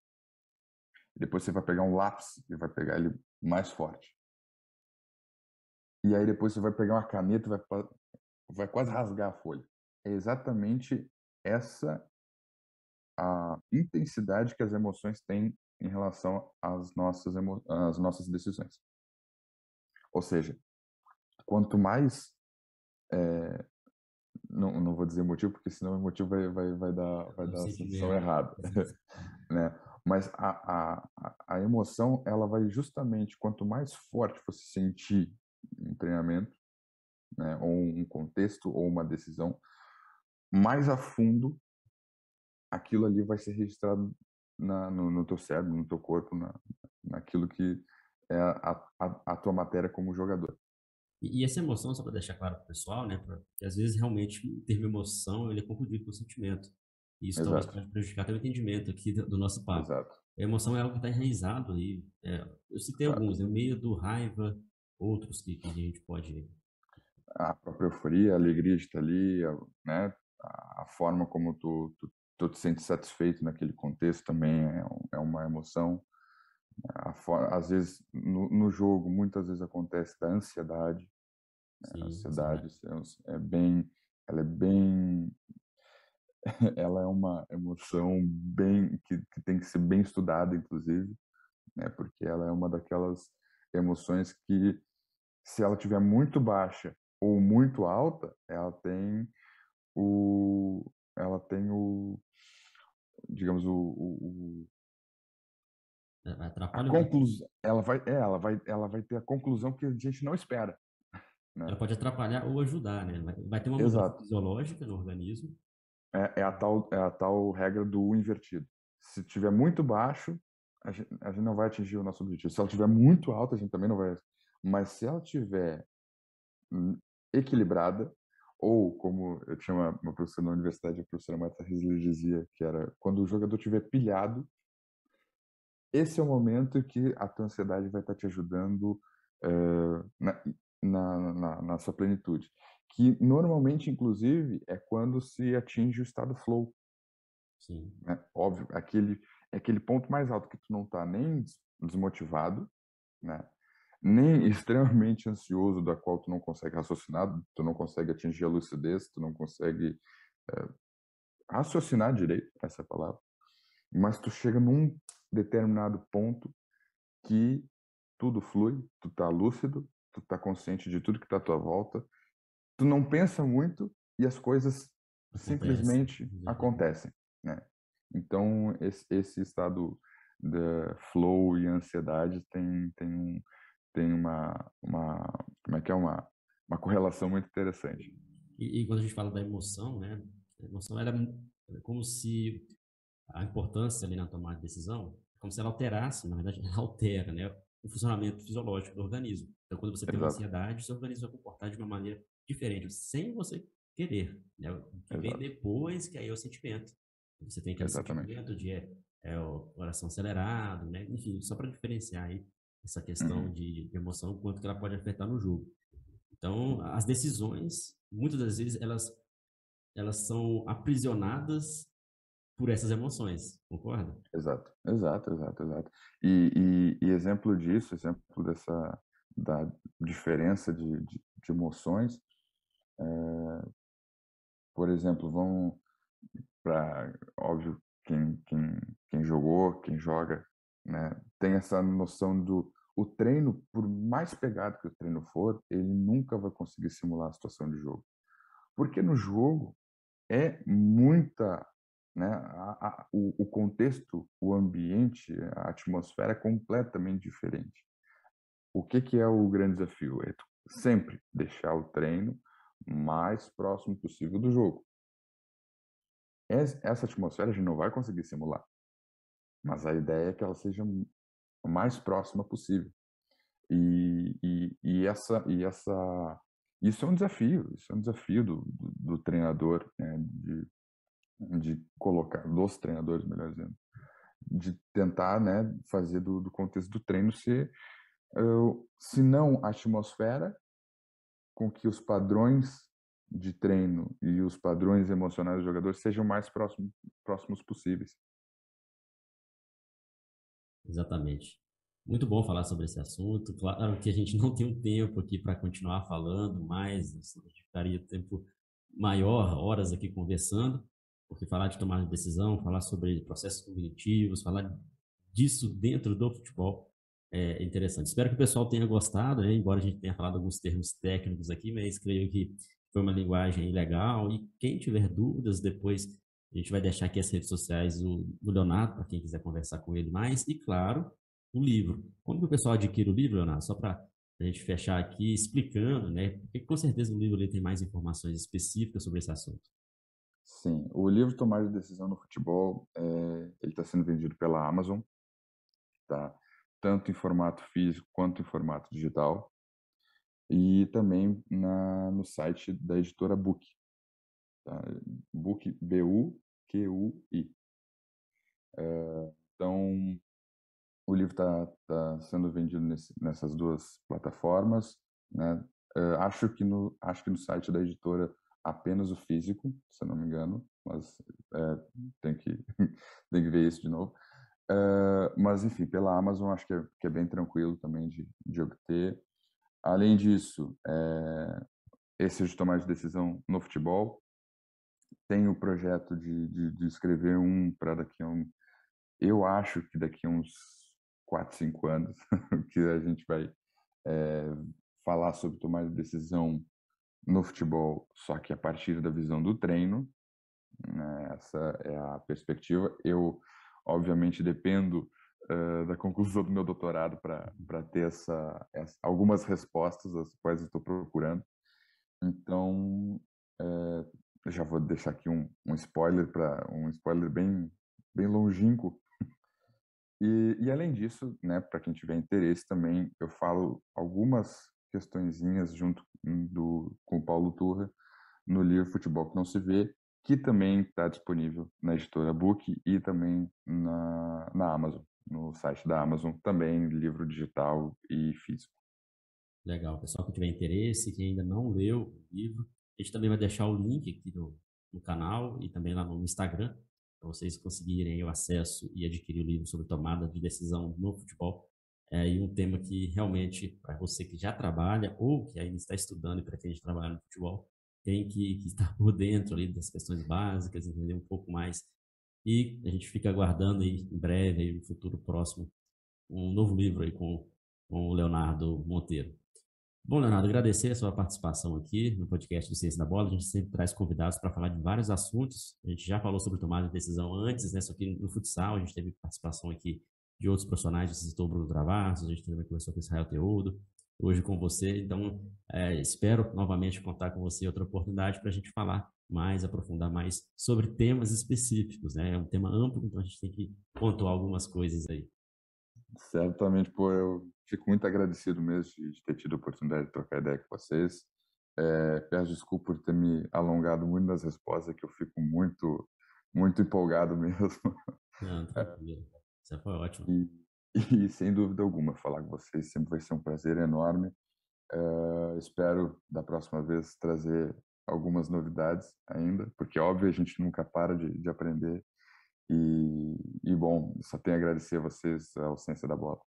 Depois você vai pegar um lápis e vai pegar ele mais forte. E aí depois você vai pegar uma caneta e vai, vai quase rasgar a folha. É exatamente essa a intensidade que as emoções têm em relação às nossas, às nossas decisões. Ou seja, quanto mais é, não, não vou dizer motivo porque senão o motivo vai, vai, vai dar vai dar a sensação errada né mas a, a, a emoção ela vai justamente quanto mais forte você sentir um treinamento, né, ou um contexto, ou uma decisão, mais a fundo aquilo ali vai ser registrado na, no, no teu cérebro, no teu corpo, na, naquilo que é a, a, a tua matéria como jogador. E, essa emoção, só para deixar claro para o pessoal, né, porque às vezes realmente o termo emoção ele é confundido com sentimento. E isso Exato. talvez pode prejudicar até o entendimento aqui do, do nosso papo. Exato. A emoção é algo que está enraizado aí. É, eu citei Exato. alguns, né, medo, raiva, outros que, que a gente pode. A própria euforia, a alegria de estar ali, a, né? a forma como tu, tu, tu te sente satisfeito naquele contexto também é, é uma emoção. A, às vezes, no, no, jogo, muitas vezes acontece da ansiedade. Né? Sim, a ansiedade sim. é bem. Ela é bem ela é uma emoção bem que, que, tem que ser bem estudada inclusive né porque ela é uma daquelas emoções que se ela tiver muito baixa ou muito alta, ela tem o ela tem o digamos o, o, o a conclusão ela vai é, ela vai ela vai ter a conclusão que a gente não espera né? ela pode atrapalhar ou ajudar né vai ter uma mudança fisiológica no organismo é, é, a tal, é a tal regra do U invertido. Se tiver muito baixo, a gente, a gente não vai atingir o nosso objetivo. Se ela tiver muito alta, a gente também não vai. Mas se ela tiver hum, equilibrada, ou como eu tinha uma, uma professora na universidade, a professora Marta Riesler dizia, que era quando o jogador tiver pilhado, esse é o momento que a tua ansiedade vai estar te ajudando uh, na, na, na, na, sua plenitude. Que normalmente, inclusive, é quando se atinge o estado flow. Sim. Né? Óbvio, aquele, é aquele ponto mais alto que tu não está nem desmotivado, né? Nem extremamente ansioso, da qual tu não consegue raciocinar, tu não consegue atingir a lucidez, tu não consegue é, raciocinar direito, essa é palavra, mas tu chega num determinado ponto que tudo flui, tu tá lúcido, tu tá consciente de tudo que tá à tua volta, tu não pensa muito e as coisas simplesmente acontecem, né? Então esse, esse estado de flow e ansiedade tem tem um tem uma uma como é que é uma uma correlação muito interessante. E, e quando a gente fala da emoção, né? A emoção era é como se a importância ali na tomada de decisão, como se ela alterasse, na verdade, ela altera, né? O funcionamento fisiológico do organismo. Então, quando você tem uma ansiedade, seu organismo vai comportar de uma maneira diferente, sem você querer, né? O que vem depois, que aí é o sentimento. Você tem aquele Exatamente. sentimento de é, é, o coração acelerado, né? Enfim, só para diferenciar aí essa questão uhum. de, emoção, quanto que ela pode afetar no jogo. Então, as decisões, muitas das vezes, elas, elas são aprisionadas por essas emoções, concorda? Exato, exato, exato, exato. E, e, e exemplo disso, exemplo dessa da diferença de, de, de emoções, é, por exemplo, vão para óbvio quem, quem, quem jogou, quem joga, né, tem essa noção do o treino, por mais pegado que o treino for, ele nunca vai conseguir simular a situação de jogo. Porque no jogo é muita né? A, a, o, o, contexto, o ambiente, a atmosfera é completamente diferente. O que, que é o grande desafio? É sempre deixar o treino mais próximo possível do jogo. Essa atmosfera a gente não vai conseguir simular, mas a ideia é que ela seja o mais próxima possível. E, e, e, essa, e essa, isso é um desafio, isso é um desafio do, do, do treinador, né? de de colocar, dos treinadores, melhor dizendo, de tentar né, fazer do, do contexto do treino ser, se não a atmosfera, com que os padrões de treino e os padrões emocionais dos jogadores sejam mais próximos, próximos possíveis. Exatamente. Muito bom falar sobre esse assunto. Claro que a gente não tem um tempo aqui para continuar falando mais, a gente ficaria tempo maior, horas aqui conversando, porque falar de tomar de decisão, falar sobre processos cognitivos, falar disso dentro do futebol é interessante. Espero que o pessoal tenha gostado, né? embora a gente tenha falado alguns termos técnicos aqui, mas creio que foi uma linguagem legal. E quem tiver dúvidas, depois a gente vai deixar aqui as redes sociais do, do Leonardo, para quem quiser conversar com ele mais. E, claro, o livro. Como que o pessoal adquire o livro, Leonardo? Só para a gente fechar aqui explicando, né? Porque com certeza o livro ele tem mais informações específicas sobre esse assunto. Sim, o livro Tomar de Decisão no Futebol, é, ele está sendo vendido pela Amazon, tá? tanto em formato físico quanto em formato digital, e também na, no site da editora Book, tá? Book, B-U-Q-U-I. É, então, o livro está tá sendo vendido nesse, nessas duas plataformas, né? É, acho que no acho que no site da editora apenas o físico, se eu não me engano, mas é, tem, que, tem que ver isso de novo. Mas, enfim, pela Amazon acho que é, que é bem tranquilo também de, de obter. Além disso, é, esse de tomar de decisão no futebol, tem o projeto de, de, de escrever um para daqui a um. Eu acho que daqui a uns 4, 5 anos, que a gente vai é, falar sobre tomar de decisão no futebol, só que a partir da visão do treino, né, essa é a perspectiva. Eu, obviamente, dependo uh, da conclusão do meu doutorado para ter essa, essa, algumas respostas, as quais estou procurando. Então, uh, já vou deixar aqui um, um spoiler para um spoiler bem bem longínquo. E, e além disso, né, para quem tiver interesse também, eu falo algumas questõezinhas junto do com o Paulo Turra no livro Futebol que não se vê, que também está disponível na editora Book e também na, na Amazon, no site da Amazon, também livro digital e físico. Legal, pessoal que tiver interesse, que ainda não leu o livro, a gente também vai deixar o link aqui no, canal e também lá no Instagram, para vocês conseguirem o acesso e adquirir o livro sobre tomada de decisão no futebol. É, e um tema que realmente, para você que já trabalha ou que ainda está estudando e pretende trabalhar no futebol, tem que, que estar por dentro ali das questões básicas, entender um pouco mais. E a gente fica aguardando aí, em breve, aí, no futuro próximo, um novo livro aí com, com o Leonardo Monteiro. Bom, Leonardo, agradecer a sua participação aqui no podcast do Ciência da Bola. A gente sempre traz convidados para falar de vários assuntos. A gente já falou sobre tomada de decisão antes, né? Só que no futsal a gente teve participação aqui de outros profissionais, você citou o Bruno Travassos, a gente também conversou com Israel Teodo, hoje com você. Então, é, espero novamente contar com você outra oportunidade para a gente falar mais, aprofundar mais sobre temas específicos, né? É um tema amplo, então a gente tem que pontuar algumas coisas aí. Certamente, pô, eu fico muito agradecido mesmo de ter tido a oportunidade de trocar ideia com vocês. É, peço desculpa por ter me alongado muito nas respostas, que eu fico muito, muito empolgado mesmo. Não. Isso foi ótimo. E, e, sem dúvida alguma, falar com vocês sempre vai ser um prazer enorme. Uh, espero da próxima vez trazer algumas novidades ainda, porque óbvio a gente nunca para de, de aprender. E, e, bom, só tenho a agradecer a vocês a ausência da bola.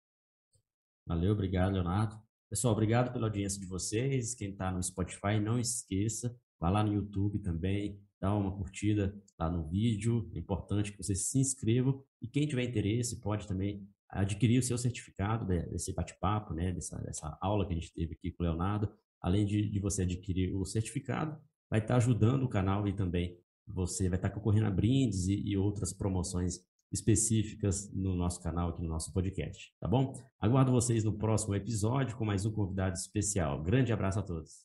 Valeu, obrigado, Leonardo. Pessoal, obrigado pela audiência de vocês. Quem está no Spotify, não esqueça, vá lá no YouTube também, dá uma curtida lá no vídeo. É importante que vocês se inscrevam. E quem tiver interesse, pode também adquirir o seu certificado desse bate-papo, né, dessa, dessa aula que a gente teve aqui com o Leonardo. Além de, de você adquirir o certificado, vai estar ajudando o canal e também você vai estar concorrendo a brindes e, e outras promoções específicas no nosso canal, aqui no nosso podcast, tá bom? Aguardo vocês no próximo episódio com mais um convidado especial. Grande abraço a todos.